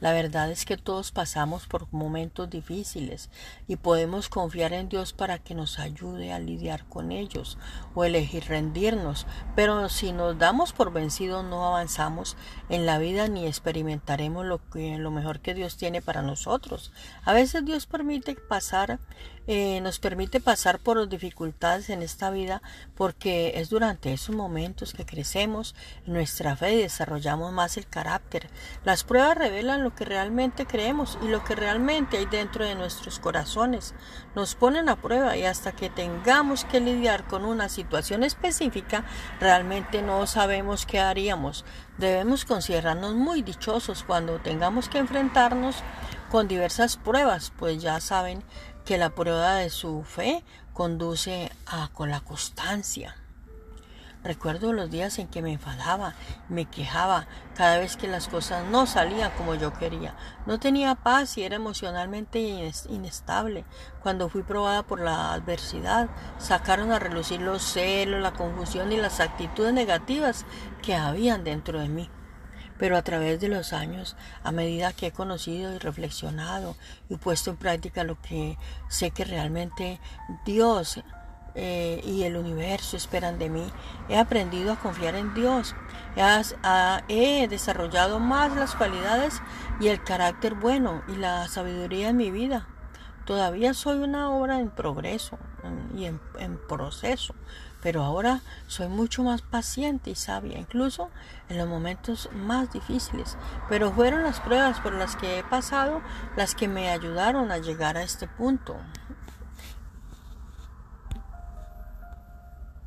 La verdad es que todos pasamos por momentos difíciles y podemos confiar en Dios para que nos ayude a lidiar con ellos o elegir rendirnos, pero si nos damos por vencidos no avanzamos en la vida ni experimentaremos lo, que, lo mejor que Dios tiene para nosotros. A veces Dios permite pasar eh, nos permite pasar por dificultades en esta vida porque es durante esos momentos que crecemos nuestra fe y desarrollamos más el carácter. Las pruebas revelan lo que realmente creemos y lo que realmente hay dentro de nuestros corazones. Nos ponen a prueba y hasta que tengamos que lidiar con una situación específica, realmente no sabemos qué haríamos. Debemos considerarnos muy dichosos cuando tengamos que enfrentarnos con diversas pruebas, pues ya saben que la prueba de su fe conduce a con la constancia. Recuerdo los días en que me enfadaba, me quejaba cada vez que las cosas no salían como yo quería. No tenía paz y era emocionalmente inestable. Cuando fui probada por la adversidad, sacaron a relucir los celos, la confusión y las actitudes negativas que habían dentro de mí. Pero a través de los años, a medida que he conocido y reflexionado y puesto en práctica lo que sé que realmente Dios eh, y el universo esperan de mí. He aprendido a confiar en Dios. he desarrollado más las cualidades y el carácter bueno y la sabiduría en mi vida. Todavía soy una obra en progreso y en, proceso, pero ahora soy mucho más paciente y sabia, incluso en los momentos más difíciles. Pero fueron las pruebas por las que he pasado las que me ayudaron a llegar a este punto.